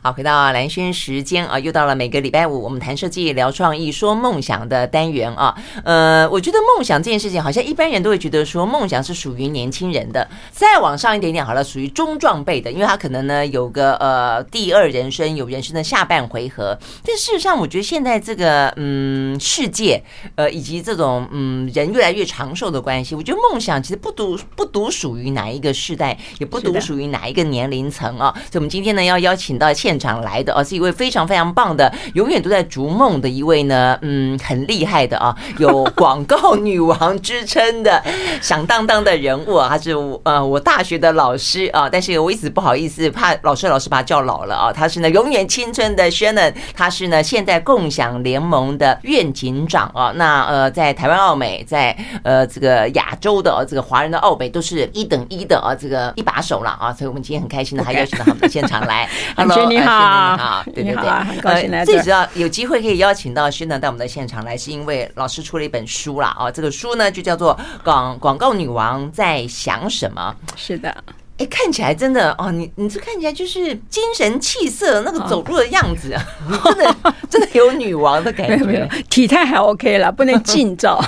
好，回到蓝轩时间啊，又到了每个礼拜五我们谈设计、聊创意、说梦想的单元啊。呃，我觉得梦想这件事情，好像一般人都会觉得说梦想是属于年轻人的，再往上一点点好了，属于中壮辈的，因为他可能呢有个呃第二人生，有人生的下半回合。但事实上，我觉得现在这个嗯世界呃以及这种嗯人越来越长寿的关系，我觉得梦想其实不独不独属于哪一个世代，也不独属于哪一个年龄层啊。所以，我们今天呢要邀请到现场来的啊，是一位非常非常棒的，永远都在逐梦的一位呢，嗯，很厉害的啊，有广告女王之称的响当当的人物啊，他是呃我大学的老师啊，但是我一直不好意思，怕老师老师把他叫老了啊。他是呢永远青春的 Shannon，他是呢现在共享联盟的院警长啊。那呃，在台湾澳美，在呃这个亚洲的这个华人的奥美都是一等一的啊，这个一把手了啊。所以我们今天很开心的还邀请到他们的现场来，Hello。你好，你好，对对对，很高兴来。最主要有机会可以邀请到 Shannon 到我们的现场来，是因为老师出了一本书啦。啊，这个书呢就叫做《广广告女王在想什么》。是的。哎，看起来真的哦，你你这看起来就是精神气色那个走路的样子，真的真的有女王的感觉。没有，没有体态还 OK 了，不能近照。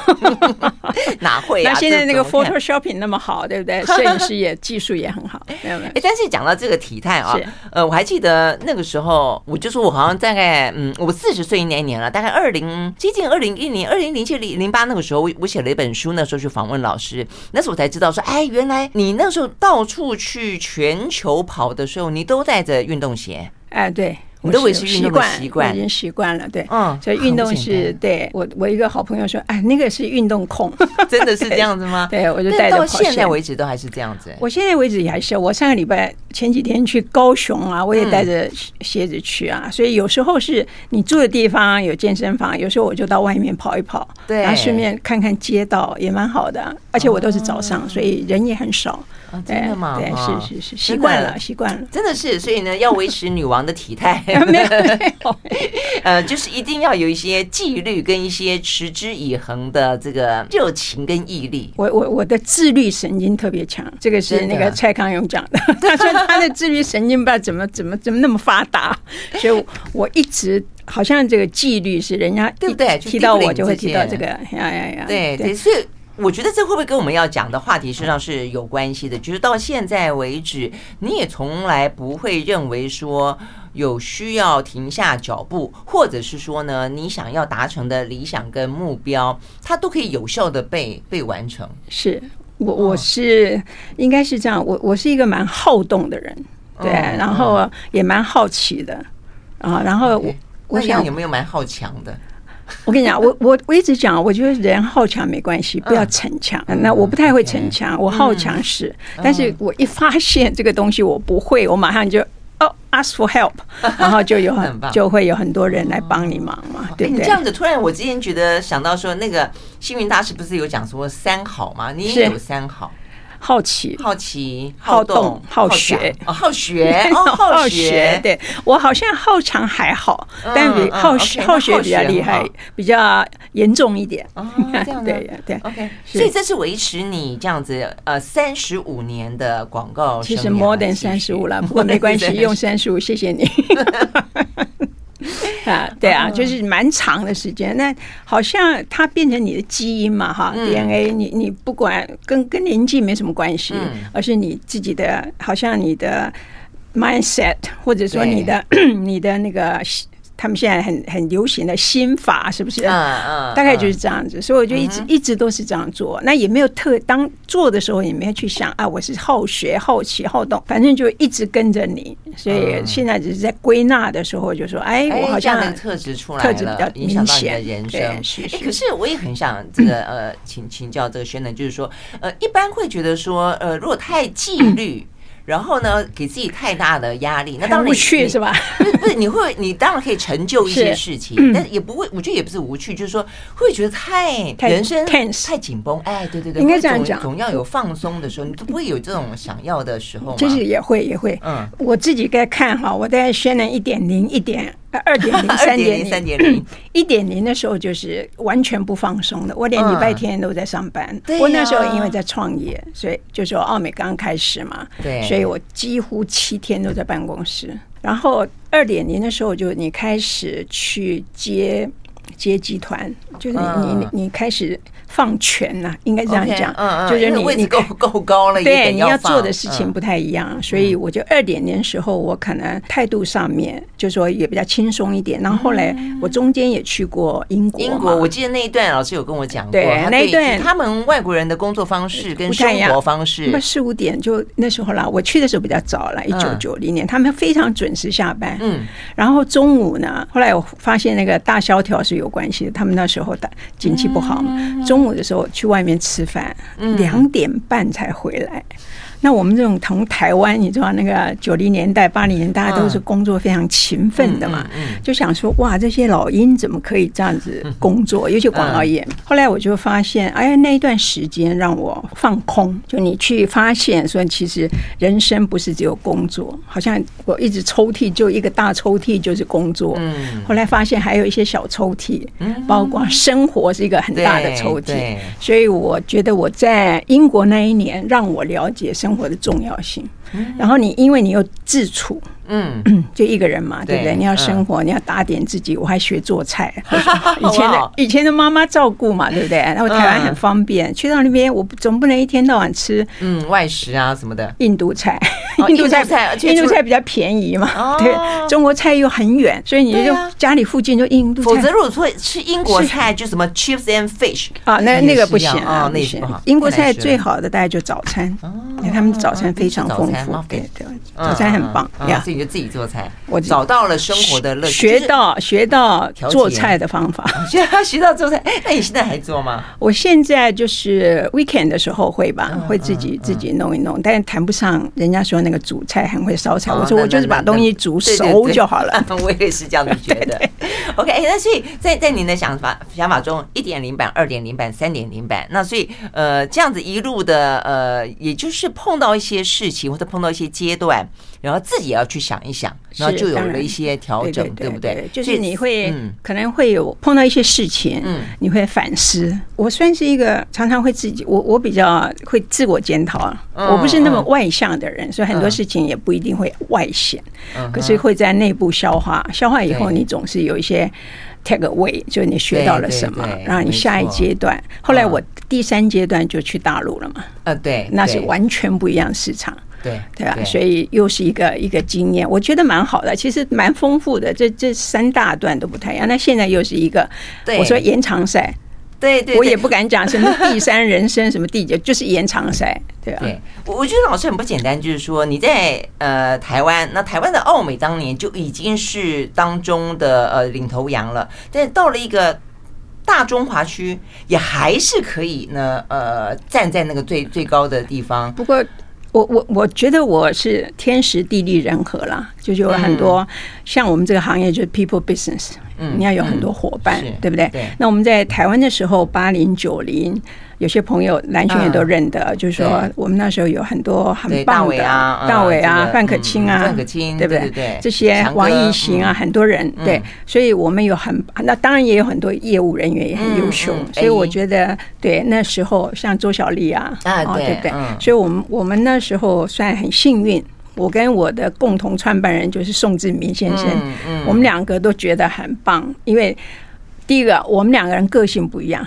哪会啊？那现在那个 Photoshopping 那么好，对不对？摄影师也技术也很好。没有没有。哎，但是讲到这个体态啊，呃，我还记得那个时候，我就说我好像大概嗯，我四十岁那一年了，大概二零接近二零一零二零零七零零八那个时候，我我写了一本书，那时候去访问老师，那时候我才知道说，哎，原来你那时候到处。去全球跑的时候，你都带着运动鞋？哎，对。我都维持运动的习惯，已经习惯了。对，嗯，所以运动是对我，我一个好朋友说，哎，那个是运动控，真的是这样子吗？对，我就带着跑。到现在为止都还是这样子。我现在为止也还是。我上个礼拜前几天去高雄啊，我也带着鞋子去啊。所以有时候是你住的地方有健身房，有时候我就到外面跑一跑，对，然后顺便看看街道也蛮好的。而且我都是早上，所以人也很少。真的吗？对，是是是，习惯了，习惯了，真的是。所以呢，要维持女王的体态。没有，没有，呃，就是一定要有一些纪律跟一些持之以恒的这个热情跟毅力。我我我的自律神经特别强，这个是那个蔡康永讲的。他说他的自律神经不知道怎么怎么怎么那么发达，所以我一直好像这个纪律是人家对不对？提到我就会提到这个呀呀呀，对对，所以。我觉得这会不会跟我们要讲的话题实际上是有关系的？就是到现在为止，你也从来不会认为说有需要停下脚步，或者是说呢，你想要达成的理想跟目标，它都可以有效的被被完成。是我我是应该是这样，我我是一个蛮好动的人，对，然后也蛮好奇的啊，然后我我想有没有蛮好强的？我跟你讲，我我我一直讲，我觉得人好强没关系，不要逞强。那我不太会逞强，我好强是，但是我一发现这个东西我不会，我马上就哦 ask for help，然后就有很就会有很多人来帮你忙嘛，对不对？你这样子突然，我之前觉得想到说，那个星云大师不是有讲说三好吗？你也有三好。好奇，好奇，好动，好学，好学，好学。对，我好像好强还好，但比好学好学比较厉害，比较严重一点。哦，这样对对。OK，所以这是维持你这样子呃三十五年的广告，其实 more than 三十五了，不过没关系，用三十五，谢谢你。啊，对啊，就是蛮长的时间。那好像它变成你的基因嘛，哈，DNA，你你不管跟跟年纪没什么关系，而是你自己的，好像你的 mindset，或者说你的 你的那个。他们现在很很流行的心法是不是？嗯嗯，大概就是这样子，所以我就一直一直都是这样做。那也没有特当做的时候，也没有去想啊，我是好学、好奇、好动，反正就一直跟着你。所以现在只是在归纳的时候，就说，哎，我好像特质出来了，特质比较明显。人生是，可是我也很想这个 呃，请请教这个 Shannon，就是说，呃，一般会觉得说，呃，如果太纪律。然后呢，给自己太大的压力，那当然无趣是吧？不是，不是，你会，你当然可以成就一些事情，但也不会，我觉得也不是无趣，就是说会觉得太人生太紧绷。哎，对对对，应该这样讲，总要有放松的时候，你都不会有这种想要的时候吗？其实也会，也会。嗯，我自己该看哈，我在 Shannon 一点零一点二点零、三点零、三点零、一点零的时候就是完全不放松的，我连礼拜天都在上班。嗯、我那时候因为在创业，所以就说奥美刚开始嘛，对，所以我几乎七天都在办公室。然后二点零的时候，就你开始去接接集团，就是你、嗯、你你开始。放权呐、啊，应该这样讲，okay, 嗯嗯、就是你位置够够高了，对，你要做的事情不太一样，嗯、所以我就二点年时候，我可能态度上面就说也比较轻松一点。然后后来我中间也去过英国，英国我记得那一段老师有跟我讲过，对那一段他们外国人的工作方式跟生活方式，那么四五点就那时候啦，我去的时候比较早了，一九九零年，他们非常准时下班，嗯，然后中午呢，后来我发现那个大萧条是有关系的，他们那时候的景气不好嘛，中午的时候去外。外面吃饭，两点半才回来。那我们这种从台湾，你知道那个九零年代、八零年，大家都是工作非常勤奋的嘛，就想说哇，这些老鹰怎么可以这样子工作？尤其广告业。后来我就发现，哎，那一段时间让我放空，就你去发现说，其实人生不是只有工作，好像我一直抽屉就一个大抽屉就是工作。嗯后来发现还有一些小抽屉，包括生活是一个很大的抽屉。所以我觉得我在英国那一年，让我了解生。生活的重要性，然后你因为你又自处。嗯，就一个人嘛，对不对？你要生活，你要打点自己。我还学做菜，以前的以前的妈妈照顾嘛，对不对？然后台湾很方便，去到那边我总不能一天到晚吃嗯外食啊什么的。印度菜，印度菜，印度菜比较便宜嘛。对，中国菜又很远，所以你就家里附近就印度菜。否则如果说吃英国菜，就什么 chips and fish 啊，那那个不行啊，那行。英国菜最好的大概就早餐，他们早餐非常丰富，对对，早餐很棒呀。就自己做菜，我找到了生活的乐趣，学到学到做菜的方法，学 学到做菜。那你现在还做吗？我现在就是 weekend 的时候会吧，会自己自己弄一弄，但是谈不上人家说那个煮菜很会烧菜。我说我就是把东西煮熟就好了。我也是这样子觉得。OK，那所以在在您的想法想法中，一点零版、二点零版、三点零版，那所以呃这样子一路的呃，也就是碰到一些事情或者碰到一些阶段，然后自己也要去想。一想，然后就有了一些调整，对不对？就是你会可能会有碰到一些事情，嗯，你会反思。我算是一个常常会自己，我我比较会自我检讨。我不是那么外向的人，所以很多事情也不一定会外显，可是会在内部消化。消化以后，你总是有一些 take away，就是你学到了什么，然后你下一阶段。后来我第三阶段就去大陆了嘛，呃，对，那是完全不一样市场。对对啊，所以又是一个一个经验，我觉得蛮好的，其实蛮丰富的。这这三大段都不太一样，那现在又是一个，我说延长赛，对对，我也不敢讲什么第三人生什么第九，就是延长赛，对啊。对，我我觉得老师很不简单，就是说你在呃台湾，那台湾的奥美当年就已经是当中的呃领头羊了，但是到了一个大中华区，也还是可以呢，呃，站在那个最最高的地方。不过。我我我觉得我是天时地利人和啦，就是有很多像我们这个行业就是 people business，嗯，你要有很多伙伴，对不对？那我们在台湾的时候，八零九零。有些朋友蓝萱也都认得，就是说我们那时候有很多很棒的大伟啊、范可清啊，范可清对不对？这些王艺行啊，很多人对，所以我们有很那当然也有很多业务人员也很优秀，所以我觉得对那时候像周小丽啊啊对不对？所以我们我们那时候算很幸运，我跟我的共同创办人就是宋志明先生，我们两个都觉得很棒，因为第一个我们两个人个性不一样。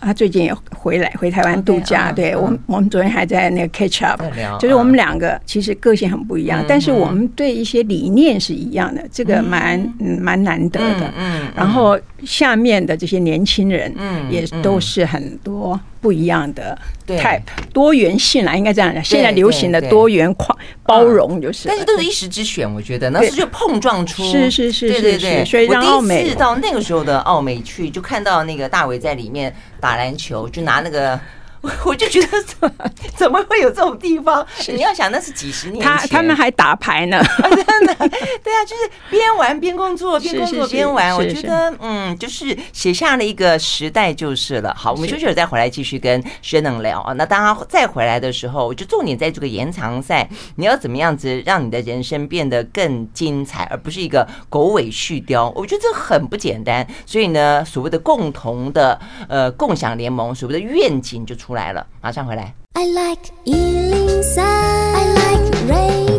他最近也回来回台湾度假，对我们，我们昨天还在那个 catch up，就是我们两个其实个性很不一样，但是我们对一些理念是一样的，这个蛮蛮难得的。然后下面的这些年轻人，也都是很多不一样的 type，多元性啦，应该这样讲。现在流行的多元跨包容就是，但是都是一时之选，我觉得那是就碰撞出，是是是，对对对。所以让奥美到那个时候的奥美去，就看到那个大伟在里面。打篮球就拿那个 我就觉得怎么怎么会有这种地方？你要想那是几十年前，他他们还打牌呢，真的，对啊，就是边玩边工作，边工作边玩。我觉得嗯，就是写下了一个时代就是了。好，我们休息了再回来继续跟 Shannon 聊啊。那当他再回来的时候，我就重点在这个延长赛，你要怎么样子让你的人生变得更精彩，而不是一个狗尾续貂。我觉得这很不简单。所以呢，所谓的共同的呃共享联盟，所谓的愿景就出出来了。马上回来。I like 103, I like radio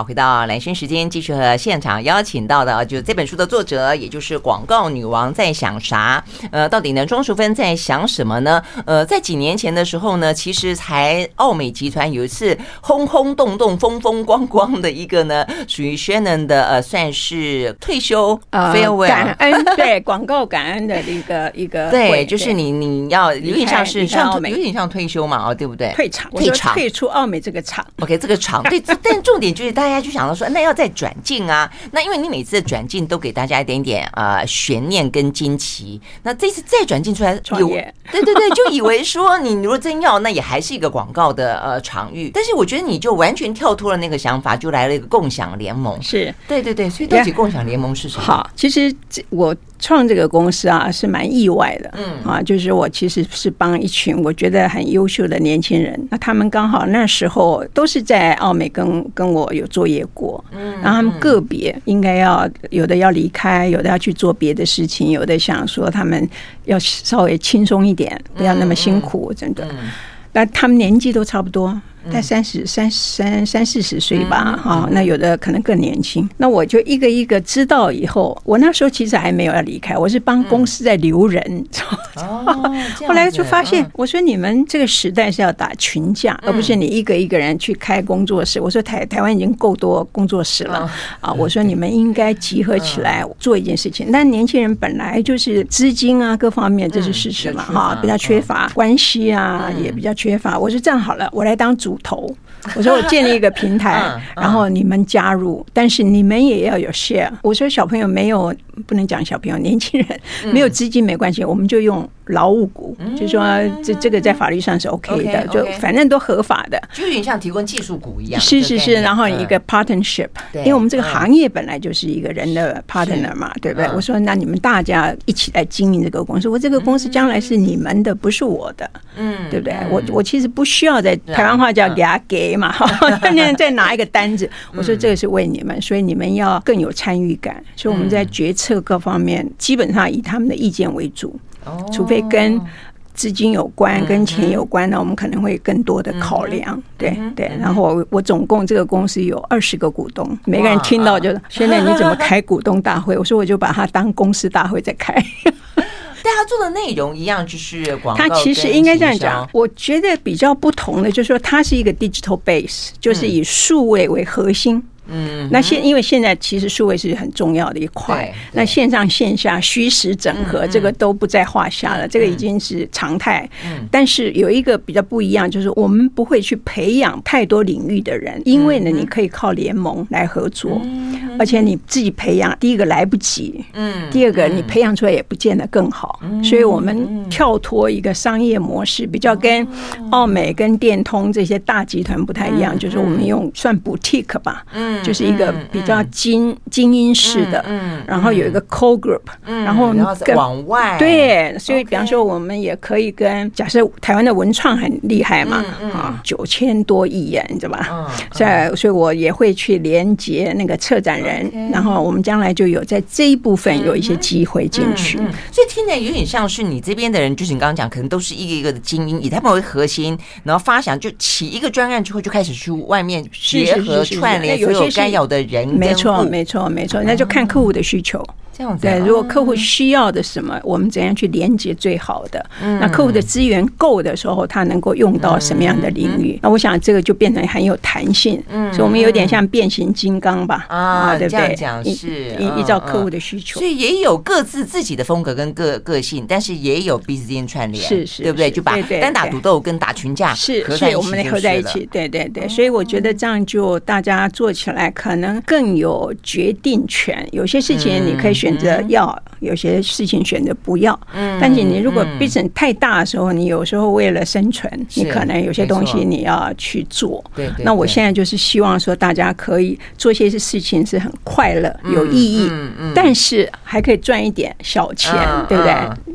好，回到兰萱时间，继续和现场邀请到的，就是这本书的作者，也就是广告女王在想啥？呃，到底呢，庄淑芬在想什么呢？呃，在几年前的时候呢，其实才奥美集团有一次轰轰动动、风风光光的一个呢，属于 Shannon 的呃，算是退休呃，farewell 感恩对广告感恩的一个一个 对，就是你你要有点像是像有点像退休嘛，哦，对不对？退场，退场，退出奥美这个场。OK，这个场对，但重点就是。大家就想到说，那要再转进啊？那因为你每次的转进都给大家一点点呃悬念跟惊奇，那这次再转进出来有，对对对，就以为说你如果真要，那也还是一个广告的呃场域。但是我觉得你就完全跳脱了那个想法，就来了一个共享联盟。是对对对，所以到底共享联盟是什么？好，其实我。创这个公司啊，是蛮意外的，嗯。啊，就是我其实是帮一群我觉得很优秀的年轻人，那他们刚好那时候都是在奥美跟跟我有作业过，嗯，然后他们个别应该要有的要离开，有的要去做别的事情，有的想说他们要稍微轻松一点，不要那么辛苦，真的，那他们年纪都差不多。在三十三三三四十岁吧，哈，那有的可能更年轻。那我就一个一个知道以后，我那时候其实还没有要离开，我是帮公司在留人。后来就发现，我说你们这个时代是要打群架，而不是你一个一个人去开工作室。我说台台湾已经够多工作室了啊，我说你们应该集合起来做一件事情。但年轻人本来就是资金啊各方面这是事实嘛，哈，比较缺乏关系啊，也比较缺乏。我说这样好了，我来当主。头，我说我建立一个平台，然后你们加入，但是你们也要有 share。我说小朋友没有，不能讲小朋友，年轻人没有资金没关系，我们就用。劳务股，就是说这这个在法律上是 OK 的，就反正都合法的，就有点像提供技术股一样。是是是，然后一个 partnership，因为我们这个行业本来就是一个人的 partner 嘛，对不对？我说那你们大家一起来经营这个公司，我这个公司将来是你们的，不是我的，嗯，对不对？我我其实不需要在台湾话叫给他给嘛，那再拿一个单子，我说这个是为你们，所以你们要更有参与感，所以我们在决策各方面基本上以他们的意见为主。除非跟资金有关、跟钱有关，那我们可能会更多的考量。对对，然后我我总共这个公司有二十个股东，每个人听到就现在你怎么 开股东大会？我说我就把它当公司大会在开。但他做的内容一样，就是广告。他其实应该这样讲，我觉得比较不同的就是说，它是一个 digital base，就是以数位为核心。嗯，那现因为现在其实数位是很重要的一块，那线上线下虚实整合这个都不在话下了，这个已经是常态。但是有一个比较不一样，就是我们不会去培养太多领域的人，因为呢，你可以靠联盟来合作，而且你自己培养，第一个来不及，嗯，第二个你培养出来也不见得更好，所以我们跳脱一个商业模式，比较跟奥美跟电通这些大集团不太一样，就是我们用算 boutique 吧，嗯。就是一个比较精精英式的，嗯然后有一个 core group，嗯然后更往外。对，所以比方说我们也可以跟假设台湾的文创很厉害嘛，啊九千多亿元，你知道吧？在所以，我也会去连接那个策展人，然后我们将来就有在这一部分有一些机会进去。所以听起来有点像是你这边的人，就是你刚刚讲，可能都是一个一个的精英，以他们为核心，然后发想就起一个专案之后，就开始去外面结合串联所有。该有的人，没错，没错，没错，那就看客户的需求。这样子，对，如果客户需要的什么，我们怎样去连接最好的？那客户的资源够的时候，他能够用到什么样的领域？那我想这个就变成很有弹性。嗯，所以我们有点像变形金刚吧？啊，对不对？这样讲是依依照客户的需求，所以也有各自自己的风格跟个个性，但是也有彼此之间串联，是是，对不对？就把单打独斗跟打群架是合在一起，我们合在一起。对对对，所以我觉得这样就大家做起来可能更有决定权。有些事情你可以选。选择要，有些事情选择不要。嗯，但是你如果 business 太大的时候，你有时候为了生存，你可能有些东西你要去做。对，那我现在就是希望说，大家可以做些事情是很快乐、有意义，但是还可以赚一点小钱，对不对？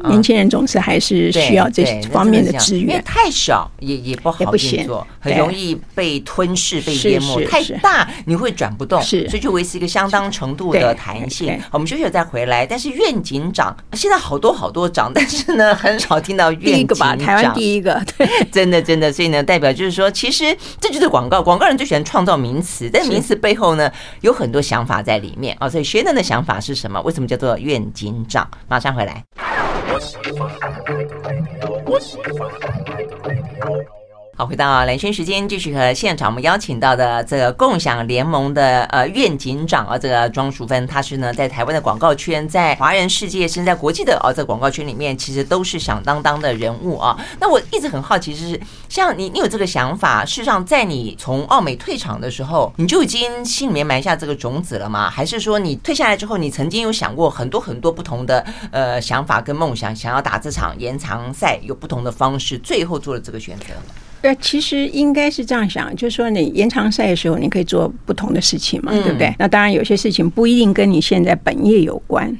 年轻人总是还是需要这方面的资源。因为太小也也不好做，很容易被吞噬、被淹没。太大你会转不动，是，所以就维持一个相当程度的弹性。我们休息再回来。但是愿景长现在好多好多长，但是呢，很少听到愿景长。台湾第一个，对，真的真的。所以呢，代表就是说，其实这就是广告，广告人最喜欢创造名词，但名词背后呢，有很多想法在里面啊。所以学人的想法是什么？为什么叫做愿景长？马上回来。好，回到蓝轩时间，继续和现场我们邀请到的这个共享联盟的呃愿景长啊，这个庄淑芬，她是呢在台湾的广告圈，在华人世界，甚至在国际的啊这广告圈里面，其实都是响当当的人物啊。那我一直很好奇，就是像你，你有这个想法，事实上在你从奥美退场的时候，你就已经心里面埋下这个种子了吗？还是说你退下来之后，你曾经有想过很多很多不同的呃想法跟梦想，想要打这场延长赛，有不同的方式，最后做了这个选择？对，其实应该是这样想，就是说你延长赛的时候，你可以做不同的事情嘛，对不对？那当然有些事情不一定跟你现在本业有关，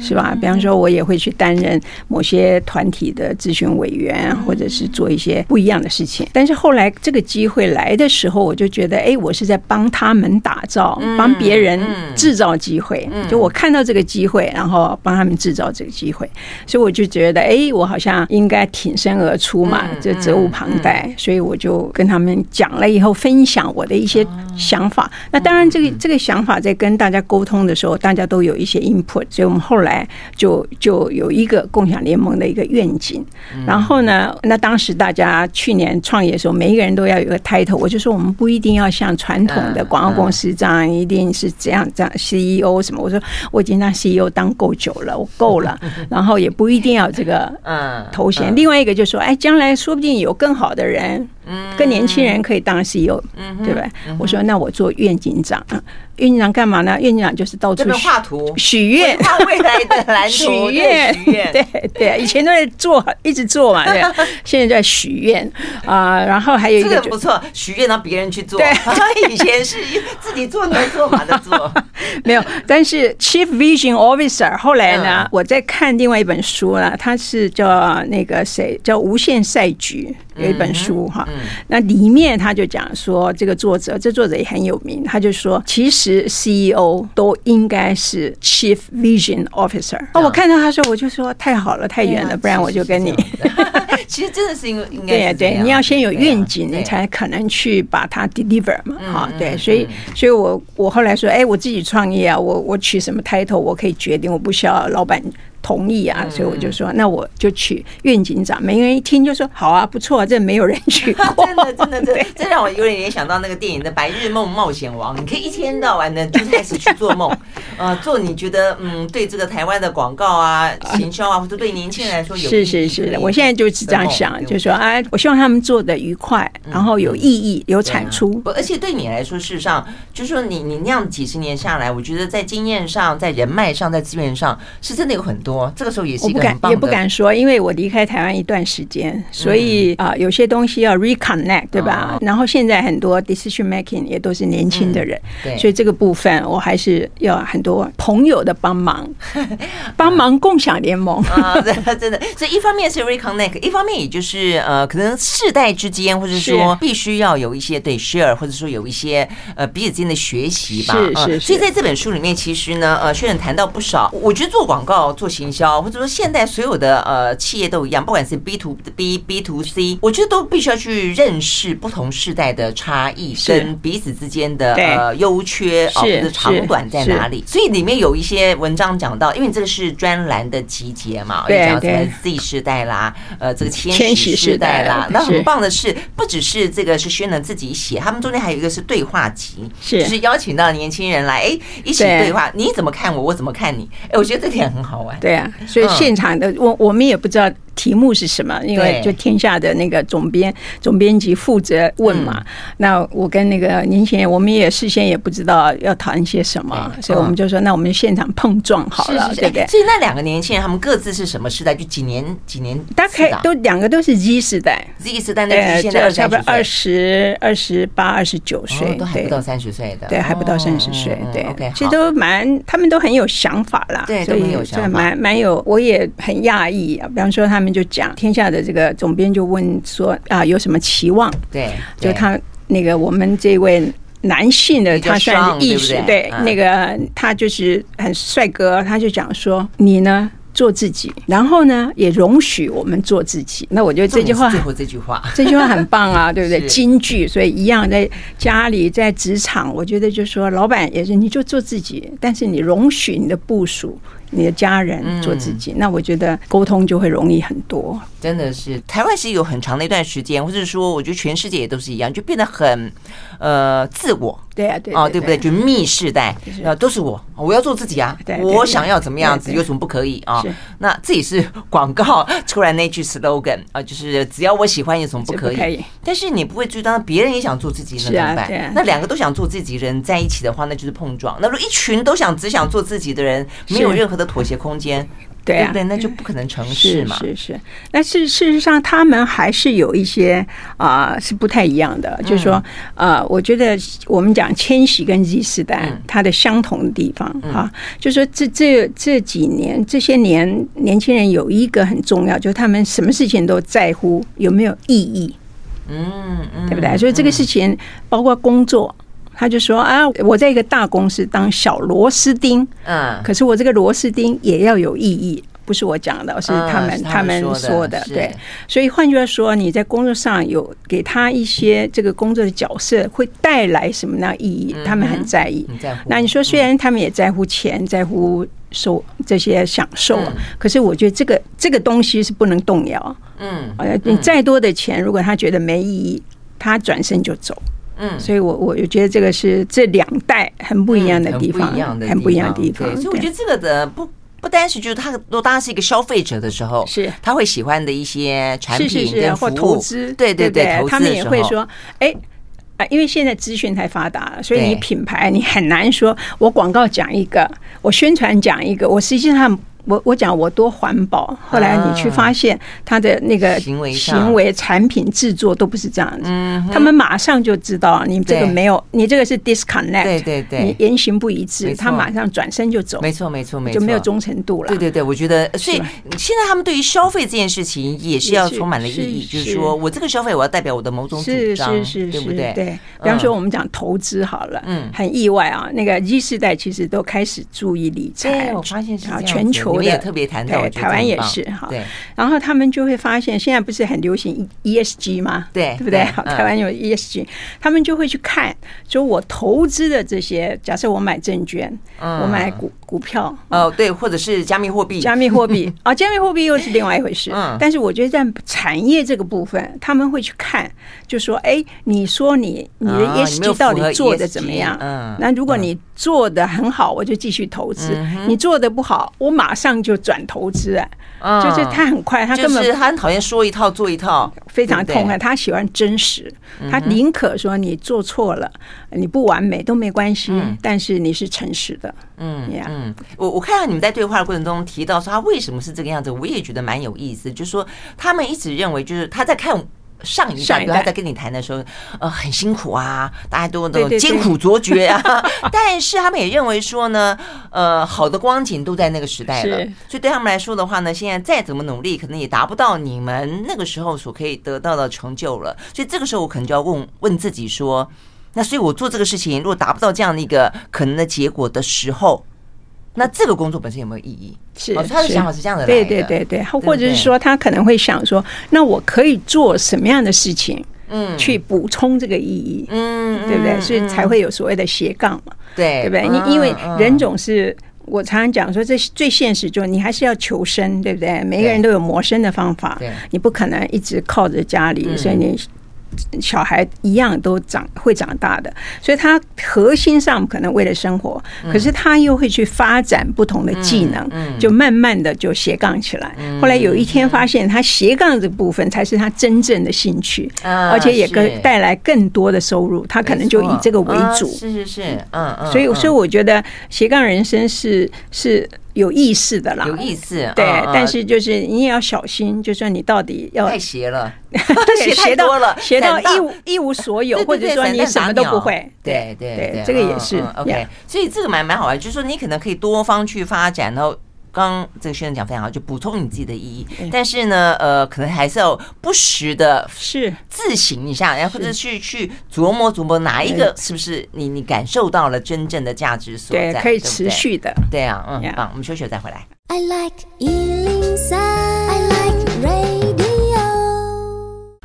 是吧？比方说，我也会去担任某些团体的咨询委员，或者是做一些不一样的事情。但是后来这个机会来的时候，我就觉得，哎，我是在帮他们打造，帮别人制造机会。就我看到这个机会，然后帮他们制造这个机会，所以我就觉得，哎，我好像应该挺身而出嘛，就责无旁贷。所以我就跟他们讲了以后，分享我的一些想法。那当然，这个这个想法在跟大家沟通的时候，大家都有一些 input。所以我们后来就就有一个共享联盟的一个愿景。然后呢，那当时大家去年创业的时候，每一个人都要有个 title。我就说，我们不一定要像传统的广告公司这样，一定是这样这样 CEO 什么。我说我已经当 CEO 当够久了，我够了。然后也不一定要这个 嗯头衔。另外一个就是说，哎，将来说不定有更好的人。time. 更年轻人可以当 CEO，对不对？我说那我做愿景长。愿景长干嘛呢？愿景长就是到处画图、许愿，画未来的蓝图。许愿，对 对，以前都在做，一直做嘛，对。现在在许愿啊，然后还有一个不错，许愿让别人去做。对，以前是自己做能做嘛的做，没有。但是 Chief Vision Officer 后来呢，我在看另外一本书了，它是叫那个谁叫无限赛局有一本书哈，那里面他就讲说，这个作者这作者也很有名，他就说其实。CEO 都应该是 Chief Vision Officer。哦，我看到他说，我就说太好了，太远了，不然我就跟你。其实真的是因为应该对对，你要先有愿景，你才可能去把它 deliver 嘛。哈，对，所以，所以我我后来说，哎，我自己创业啊，我我取什么 title，我可以决定，我不需要老板。同意啊，所以我就说，那我就去愿景长。每个人一听就说好啊，不错啊，这没有人去 过。真的，真的，真的，这让我有点联想到那个电影的《白日梦冒险王》。你可以一天到晚的就开始去做梦，呃，做你觉得嗯，对这个台湾的广告啊、行销啊，或者对年轻人来说有是是是的。我现在就是这样想，就是说啊，我希望他们做的愉快，然后有意义、有产出。而且对你来说，事实上就是说你你那样几十年下来，我觉得在经验上、在人脉上、在资源上，是真的有很多。这个时候也是一个很棒的，我不敢也不敢说，因为我离开台湾一段时间，所以啊，有些东西要 reconnect，对吧？然后现在很多 decision making 也都是年轻的人，对，所以这个部分我还是要很多朋友的帮忙，帮忙共享联盟啊，真的。所以一方面是 reconnect，一方面也就是呃，可能世代之间，或者说必须要有一些对 share，或者说有一些呃彼此之间的学习吧。是是。所以在这本书里面，其实呢，呃，薛仁谈到不少，我觉得做广告、做行销。或者说，现在所有的呃企业都一样，不管是 B to B、B to C，我觉得都必须要去认识不同世代的差异跟彼此之间的呃优缺啊，或者长短在哪里。所以里面有一些文章讲到，因为这个是专栏的集结嘛，对讲什么 Z 世代啦，呃，这个千禧世代啦。那很棒的是，不只是这个是薛能自己写，他们中间还有一个是对话集，是就是邀请到年轻人来，哎，一起对话，你怎么看我，我怎么看你？哎，我觉得这点很好玩。对啊。所以现场的我我们也不知道题目是什么？因为就天下的那个总编总编辑负责问嘛。那我跟那个年轻人，我们也事先也不知道要谈些什么，所以我们就说，那我们现场碰撞好了，对不对？所以那两个年轻人，他们各自是什么时代？就几年几年？大概都两个都是 Z 时代，Z 时代那现在差不多二十二十八、二十九岁，都还不到三十岁的，对，还不到三十岁，对。其实都蛮，他们都很有想法啦，对，都很有想法，蛮蛮有，我也很讶异啊。比方说，他们就讲天下的这个总编就问说啊，有什么期望？对，就他那个我们这位男性的，他算是意识，对，那个他就是很帅哥，他就讲说你呢？做自己，然后呢，也容许我们做自己。那我觉得这句话，最后这句话，这句话很棒啊，对不对？金句，所以一样在家里，在职场，我觉得就说，老板也是，你就做自己，但是你容许你的部属。你的家人做自己，嗯、那我觉得沟通就会容易很多。真的是，台湾是有很长的一段时间，或者说，我觉得全世界也都是一样，就变得很呃自我。对啊，对哦，对不对？就 me 世代，呃，都是我，我要做自己啊。我想要怎么样子，有什么不可以啊？那这也是广告出来那句 slogan 啊，就是只要我喜欢，有什么不可以？但是你不会注意到别人也想做自己，那怎么办？那两个都想做自己人在一起的话，那就是碰撞。那如果一群都想只想做自己的人，没有任何的妥协空间，对啊，对，那就不可能成事嘛。是是，但是事实上，他们还是有一些啊是不太一样的。就是说，呃，我觉得我们讲千禧跟 Z 世代，它的相同的地方啊，就是说这这这几年这些年年轻人有一个很重要，就是他们什么事情都在乎有没有意义，嗯嗯，对不对？所以这个事情包括工作。他就说啊，我在一个大公司当小螺丝钉，嗯，可是我这个螺丝钉也要有意义，不是我讲的，是他们他们说的，对。所以换句话说，你在工作上有给他一些这个工作的角色会带来什么样意义，他们很在意。那你说，虽然他们也在乎钱，在乎受这些享受，可是我觉得这个这个东西是不能动摇。嗯，你再多的钱，如果他觉得没意义，他转身就走。嗯，所以我我就觉得这个是这两代很不一样的地方，很不一样的地方。所以我觉得这个的不不单是就是他，如果当他是一个消费者的时候，是他会喜欢的一些产品跟服务，或投资，对对对，他们也会说，哎啊，因为现在资讯太发达了，所以你品牌你很难说，我广告讲一个，我宣传讲一个，我实际上。我我讲我多环保，后来你去发现他的那个行为、行为、产品制作都不是这样子，他们马上就知道你这个没有，你这个是 disconnect，对对对，你言行不一致，他马上转身就走，没错没错没错，就没有忠诚度了。对对对，我觉得，所以现在他们对于消费这件事情也是要充满了意义，就是说我这个消费我要代表我的某种主张，对不对？对，比方说我们讲投资好了，嗯，很意外啊，那个 Z 世代其实都开始注意理财，我发现是全球。我也特别谈到，台湾也是哈。对，然后他们就会发现，现在不是很流行 ESG 吗？对，对不对？好，台湾有 ESG，他们就会去看，就我投资的这些，假设我买证券，我买股股票，哦，对，或者是加密货币，加密货币啊，加密货币又是另外一回事。嗯但是我觉得在产业这个部分，他们会去看，就说，哎，你说你你的 ESG 到底做的怎么样？嗯，那如果你做的很好，我就继续投资；你做的不好，我马上。就转投资啊，就是他很快，他根本他很讨厌说一套做一套，非常痛恨。他喜欢真实，他宁可说你做错了，你不完美都没关系，但是你是诚实的。嗯嗯，我我看到你们在对话的过程中提到说他为什么是这个样子，我也觉得蛮有意思。就是说他们一直认为，就是他在看。上一代，他在跟你谈的时候，呃，很辛苦啊，大家都都艰苦卓绝啊。但是他们也认为说呢，呃，好的光景都在那个时代了，所以对他们来说的话呢，现在再怎么努力，可能也达不到你们那个时候所可以得到的成就了。所以这个时候，我可能就要问问自己说，那所以我做这个事情，如果达不到这样的一个可能的结果的时候。那这个工作本身有没有意义？是他的想法是这样的，对对对对，或者是说他可能会想说，那我可以做什么样的事情，嗯，去补充这个意义，嗯，对不对？所以才会有所谓的斜杠嘛，对，对不对？你因为人总是，我常常讲说，这最现实就是你还是要求生，对不对？每个人都有谋生的方法，对，你不可能一直靠着家里，所以你。小孩一样都长会长大的，所以他核心上可能为了生活，可是他又会去发展不同的技能，就慢慢的就斜杠起来。后来有一天发现，他斜杠这部分才是他真正的兴趣，而且也更带来更多的收入。他可能就以这个为主。是是是，嗯嗯。所以所以我觉得斜杠人生是是。有意思的啦，有意思，对，但是就是你也要小心，就说你到底要太斜了，斜太多了，斜到一无一无所有，或者说你什么都不会，对对对，这个也是 OK。所以这个蛮蛮好玩，就是说你可能可以多方去发展，然后。刚这个学生讲非常好，就补充你自己的意义。但是呢，呃，可能还是要不时的是。自省一下，然后或者去去琢磨琢磨哪一个是不是你你感受到了真正的价值所在，对，可以持续的。对啊，嗯，棒，我们休息了再回来。I like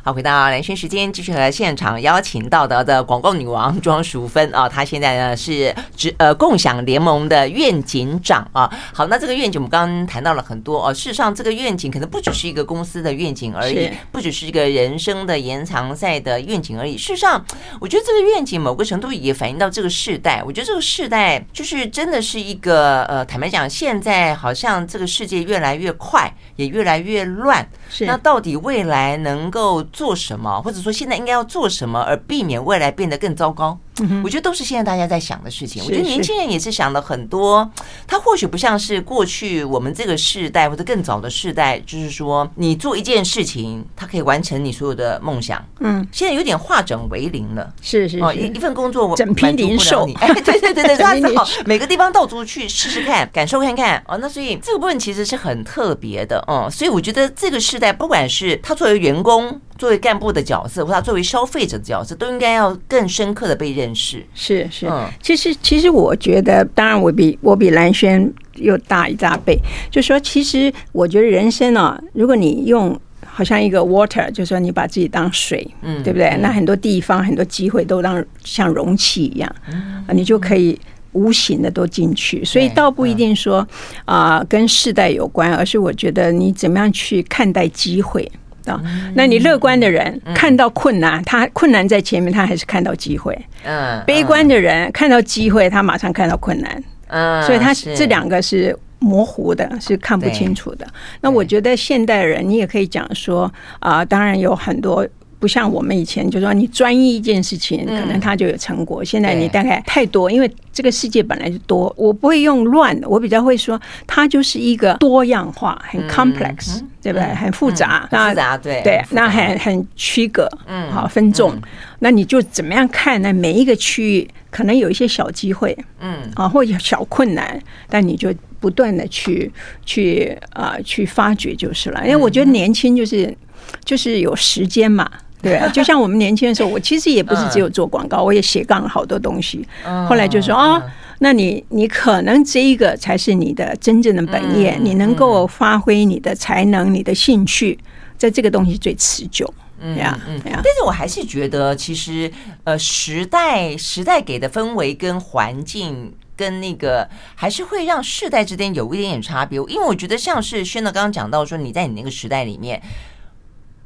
好，回到兰萱时间，继续和现场邀请到的的广告女王庄淑芬啊，她现在呢是职呃共享联盟的愿景长啊。好，那这个愿景我们刚刚谈到了很多哦。事实上，这个愿景可能不只是一个公司的愿景而已，不只是一个人生的延长赛的愿景而已。事实上，我觉得这个愿景某个程度也反映到这个世代。我觉得这个世代就是真的是一个呃，坦白讲，现在好像这个世界越来越快，也越来越乱。是，那到底未来能够做什么，或者说现在应该要做什么，而避免未来变得更糟糕？我觉得都是现在大家在想的事情。我觉得年轻人也是想了很多。他或许不像是过去我们这个世代或者更早的世代，就是说你做一件事情，他可以完成你所有的梦想。嗯，现在有点化整为零了。是是哦，一一份工作我整批零售。哎，对对对对，他只好每个地方到处去试试看，感受看看。哦，那所以这个部分其实是很特别的。哦，所以我觉得这个世代，不管是他作为员工。作为干部的角色，或者他作为消费者的角色，都应该要更深刻的被认识。是是，嗯，其实其实我觉得，当然我比我比蓝轩又大一大倍。就说其实我觉得人生啊，如果你用好像一个 water，就说你把自己当水，嗯，对不对？嗯、那很多地方很多机会都当像容器一样，嗯，你就可以无形的都进去。所以倒不一定说啊、呃、跟世代有关，而是我觉得你怎么样去看待机会。啊，那你乐观的人看到困难，他困难在前面，他还是看到机会。嗯，悲观的人看到机会，他马上看到困难。嗯，所以他这两个是模糊的，是看不清楚的。那我觉得现代人，你也可以讲说啊，当然有很多。不像我们以前，就说你专一一件事情，可能它就有成果。现在你大概太多，因为这个世界本来就多。我不会用乱的，我比较会说，它就是一个多样化，很 complex，对不对？很复杂，复杂，对对，那很很区隔，嗯，好分众。那你就怎么样看呢？每一个区域可能有一些小机会，嗯，啊，或者小困难，但你就不断的去去啊去发掘就是了。因为我觉得年轻就是就是有时间嘛。对啊，就像我们年轻的时候，我 其实也不是只有做广告，我也斜杠了好多东西。后来就说啊，那你你可能这一个才是你的真正的本业，你能够发挥你的才能、你的兴趣，在这个东西最持久。嗯呀，嗯呀。但是我还是觉得，其实呃，时代时代给的氛围跟环境跟那个，还是会让世代之间有一点点差别。因为我觉得，像是轩的刚刚讲到说，你在你那个时代里面。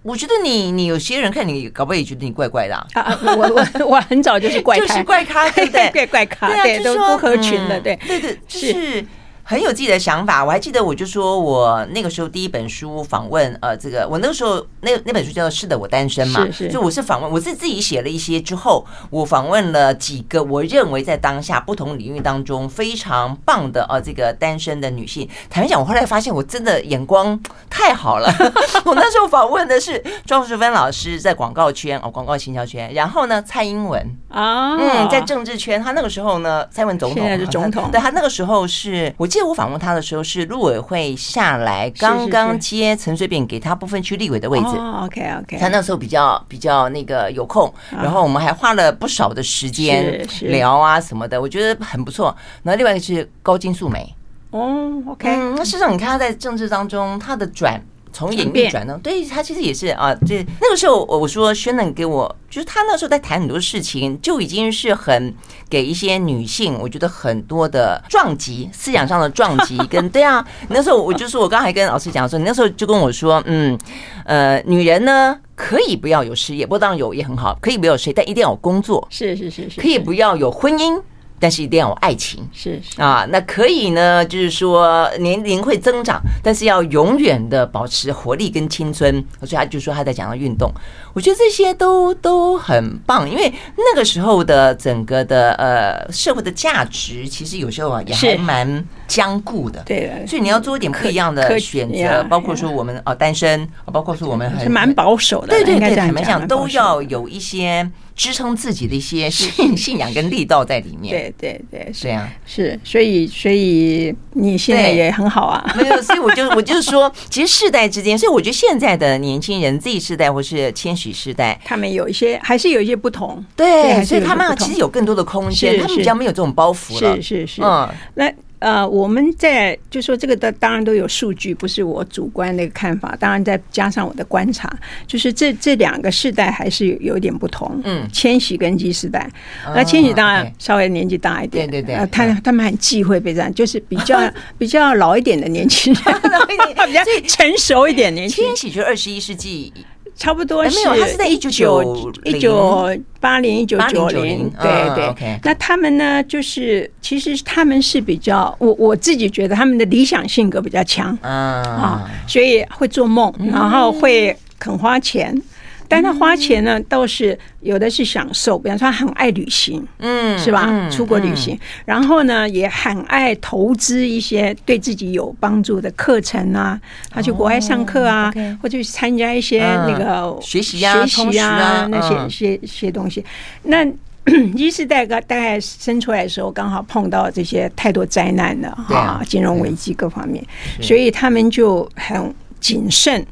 我觉得你，你有些人看你，搞不好也觉得你怪怪的啊！啊我我 我很早就是怪，就是怪咖，对不对？怪怪咖，对，都不合群的，对，对对，是。很有自己的想法，我还记得，我就说我那个时候第一本书访问，呃，这个我那个时候那那本书叫做《是的，我单身》嘛，是是，就我是访问，我是自己写了一些之后，我访问了几个我认为在当下不同领域当中非常棒的呃这个单身的女性。坦白讲，我后来发现我真的眼光太好了。我那时候访问的是庄淑芬老师在广告圈哦，广告行销圈，然后呢，蔡英文啊，嗯，在政治圈，他那个时候呢，蔡英文总统现在是总统，对他那个时候是我。记得我访问他的时候，是陆委会下来刚刚接陈水扁给他部分区立委的位置。OK OK，他那时候比较比较那个有空，然后我们还花了不少的时间聊啊什么的，我觉得很不错。然后另外一个是高金素梅。哦，OK，那事实上你看他在政治当中他的转。从演艺转到，对他其实也是啊，这那个时候我说轩能给我，就是他那时候在谈很多事情，就已经是很给一些女性，我觉得很多的撞击，思想上的撞击跟对啊，那时候我就说，我刚才跟老师讲说，你那时候就跟我说，嗯呃，女人呢可以不要有事业，不过当然有也很好，可以不要有事业，但一定要有工作，是是是是，可以不要有婚姻。但是一定要有爱情，是，是。啊，那可以呢，就是说年龄会增长，但是要永远的保持活力跟青春。所以他就说他在讲到运动，我觉得这些都都很棒，因为那个时候的整个的呃社会的价值，其实有时候啊也还蛮僵固的，对，所以你要做一点不一样的选择，包括说我们哦单身，包括说我们是蛮保守的，对对对，坦白讲都要有一些。支撑自己的一些信 信仰跟力道在里面，对对对，是。啊，是，所以所以你现在也很好啊，没有，所以我就我就是说，其实世代之间，所以我觉得现在的年轻人 Z 世代或是千禧世代，他们有一些还是有一些不同，对，所以他们其实有更多的空间，他们比较没有这种包袱了，是是是，嗯，那。呃，我们在就说这个的，当然都有数据，不是我主观的一个看法。当然再加上我的观察，就是这这两个世代还是有有点不同。嗯，千禧跟 Z 世代，那千禧当然稍微年纪大一点，对对对，他他们很忌讳被这样，就是比较 比较老一点的年轻人，比较成熟一点年轻人。千禧就二十一世纪。差不多是，他是在一九九一九八零一九九零，对对。那他们呢，就是其实他们是比较，我我自己觉得他们的理想性格比较强啊，所以会做梦，然后会肯花钱。但他花钱呢，倒是有的是享受，比方说他很爱旅行，嗯，是吧？出国旅行，然后呢，也很爱投资一些对自己有帮助的课程啊，他去国外上课啊，或者去参加一些那个学习啊、学习啊那些些些东西。那 Z 世代大概生出来的时候，刚好碰到这些太多灾难了哈，金融危机各方面，所以他们就很谨慎，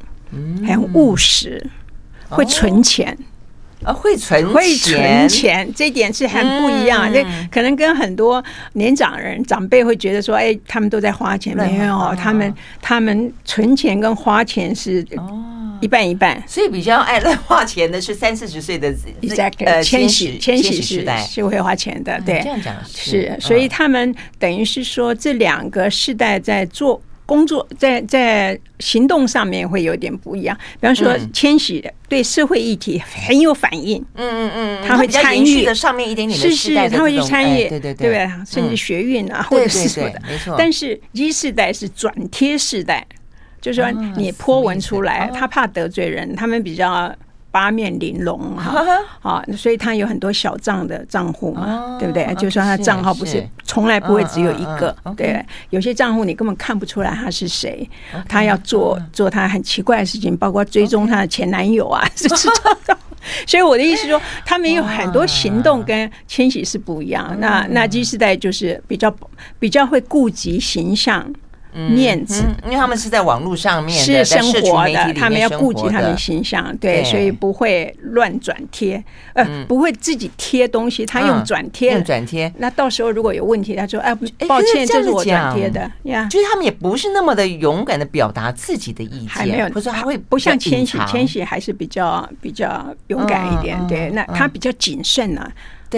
很务实。会存钱。啊，会存会存钱，这点是很不一样。这可能跟很多年长人长辈会觉得说，哎，他们都在花钱，没有，他们他们存钱跟花钱是一半一半。所以比较爱乱花钱的是三四十岁的呃千禧千禧时代。是会花钱的，对，这样讲是。所以他们等于是说，这两个世代在做。工作在在行动上面会有点不一样，比方说千玺对社会议题很有反应，嗯嗯嗯，他会参与。的上面一点点的是是，他会去参与，对对对，对，甚至学运啊或者是什么的，没错。但是一世代是转贴世代，就是说你 po 文出来，他怕得罪人，他们比较。八面玲珑哈 啊，所以他有很多小账的账户嘛，对不对？就说他账号不是从来不会只有一个，对，有些账户你根本看不出来他是谁，他要做做他很奇怪的事情，包括追踪他的前男友啊，是知道的。所以我的意思说，他们有很多行动跟千禧是不一样。那那 G 世代就是比较比较会顾及形象。面子，因为他们是在网络上面是生活的，他们要顾及他们的形象，对，所以不会乱转贴，呃，不会自己贴东西，他用转贴，用转贴。那到时候如果有问题，他说：“哎，抱歉，这是我转贴的呀。”就是他们也不是那么的勇敢的表达自己的意见，还没有，不是还会不像千玺，千玺还是比较比较勇敢一点，对，那他比较谨慎呢。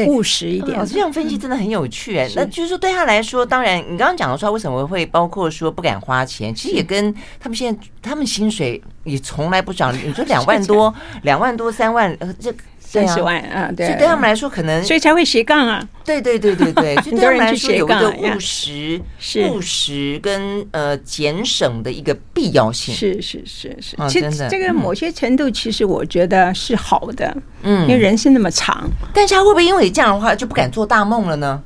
务实一点，这样分析真的很有趣哎。那就是说，对他来说，当然，你刚刚讲的说，为什么会包括说不敢花钱，其实也跟他们现在他们薪水也从来不涨。你说两万多、两万多、三万，呃，这。三十万啊，对，对他们来说可能，所以才会斜杠啊。对对对对对，就对他们来说有一个务实、务实跟呃节省的一个必要性。是是是是，其实这个某些程度，其实我觉得是好的。嗯，因为人生那么长，但是他会不会因为这样的话就不敢做大梦了呢？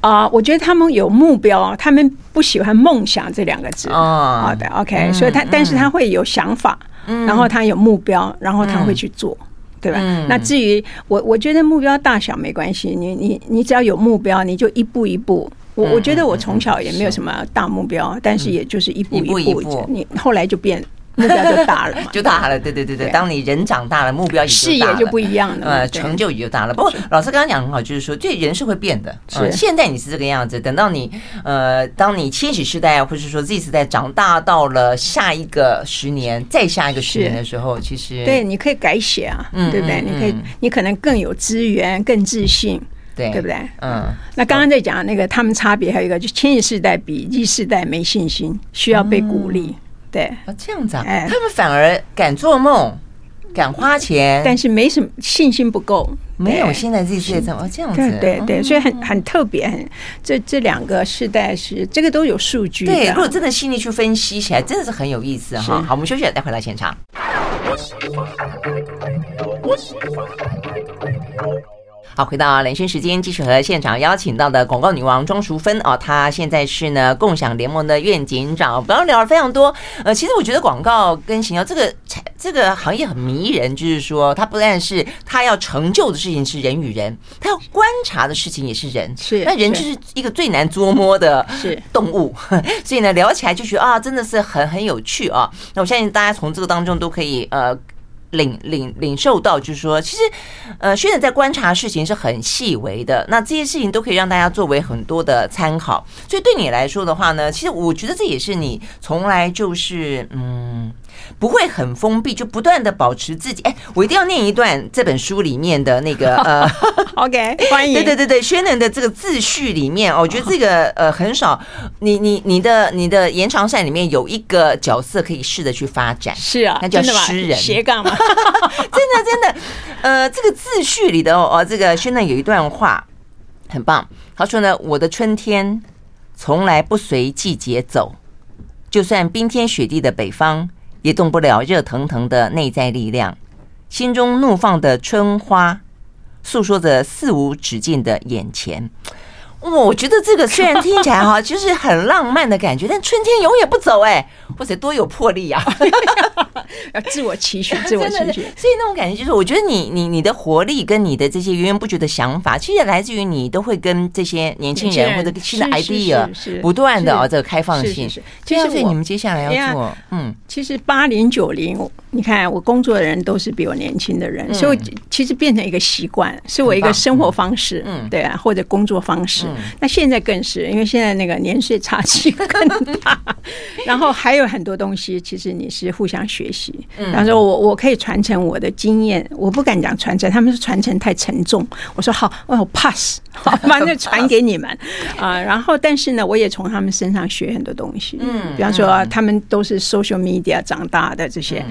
啊，我觉得他们有目标，他们不喜欢梦想这两个字。哦，好的，OK，所以他但是他会有想法，然后他有目标，然后他会去做。对吧？嗯、那至于我，我觉得目标大小没关系。你你你只要有目标，你就一步一步。我我觉得我从小也没有什么大目标，嗯、但是也就是。一步一步你后来就变目标就大了嘛，就大了。对对对对，当你人长大了，目标也视野就不一样了，呃，成就也就大了。不过老师刚刚讲很好，就是说，这人是会变的。是，现在你是这个样子，等到你呃，当你千禧世代或者说 Z 世代长大到了下一个十年，再下一个十年的时候，其实对，你可以改写啊，对不对？你可以，你可能更有资源，更自信。对，对不对？嗯，那刚刚在讲那个，他们差别还有一个，就千禧世代比 Z 世代没信心，需要被鼓励。对，啊，这样子啊，他们反而敢做梦，敢花钱，但是没什么信心不够，没有现在 Z 世代这么这样子，对对，所以很很特别，很这这两个世代是这个都有数据。对，如果真的细腻去分析起来，真的是很有意思哈。好，我们休息了，待会来现场。好，回到连线时间，继续和现场邀请到的广告女王庄淑芬哦，她现在是呢共享联盟的愿景长。刚刚聊了非常多，呃，其实我觉得广告跟行销这个这个行业很迷人，就是说它不但是它要成就的事情是人与人，它要观察的事情也是人，是那人就是一个最难捉摸的动物，所以呢聊起来就觉得啊，真的是很很有趣啊。那我相信大家从这个当中都可以呃。领领领受到，就是说，其实，呃，学长在观察事情是很细微的，那这些事情都可以让大家作为很多的参考。所以对你来说的话呢，其实我觉得这也是你从来就是，嗯。不会很封闭，就不断的保持自己。哎，我一定要念一段这本书里面的那个 呃，OK，欢迎。对对对对，Shannon 的这个自序里面，我觉得这个呃很少。你你你的你的延长赛里面有一个角色可以试着去发展，是啊，那叫诗人斜杠嘛，真的真的。呃，这个自序里的哦，这个 Shannon 有一段话很棒，他说呢，我的春天从来不随季节走，就算冰天雪地的北方。也动不了热腾腾的内在力量，心中怒放的春花，诉说着肆无止境的眼前。哦，我觉得这个虽然听起来哈，就是很浪漫的感觉，但春天永远不走哎，或者，多有魄力啊！要自我期许，自我期许。所以那种感觉就是，我觉得你你你的活力跟你的这些源源不绝的想法，其实也来自于你都会跟这些年轻人或者新的 idea 不断的啊这个开放性。其实你们接下来要做，嗯，其实八零九零，你看我工作的人都是比我年轻的人，所以其实变成一个习惯，是我一个生活方式，嗯，对啊，或者工作方式。那现在更是，因为现在那个年岁差距更大，然后还有很多东西，其实你是互相学习。比方说我我可以传承我的经验，我不敢讲传承，他们是传承太沉重。我说好，我 pass，好，反正传给你们啊。然后，但是呢，我也从他们身上学很多东西。嗯，比方说他们都是 social media 长大的这些，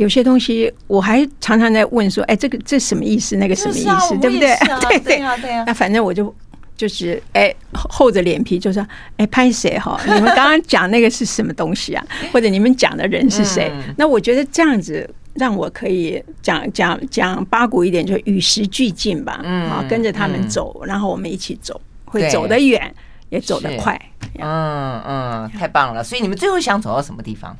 有些东西我还常常在问说，哎，这个这什么意思？那个什么意思？对不对？对对对啊，那反正我就。就是哎，厚着脸皮就说哎，拍谁哈？你们刚刚讲那个是什么东西啊？或者你们讲的人是谁？那我觉得这样子让我可以讲讲讲八股一点，就与时俱进吧。嗯，啊，跟着他们走，然后我们一起走，会走得远，也走得快。嗯嗯，太棒了！所以你们最后想走到什么地方？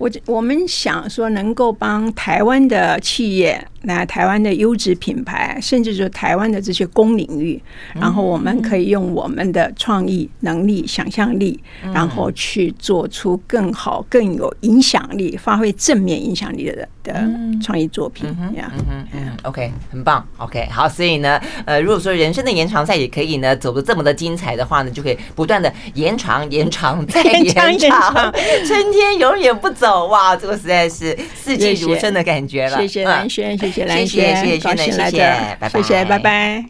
我我们想说，能够帮台湾的企业，那台湾的优质品牌，甚至说台湾的这些公领域，然后我们可以用我们的创意能力、想象力，然后去做出更好、更有影响力、发挥正面影响力的的创意作品。嗯嗯嗯，OK，很棒。OK，好，所以呢，呃，如果说人生的延长赛也可以呢，走得这么的精彩的话呢，就可以不断的延长、延长再延长，春天永远不走。哇，这个实在是四季如春的感觉了。谢谢蓝轩，谢谢蓝轩，谢谢谢谢，谢谢，拜拜，谢谢，拜拜。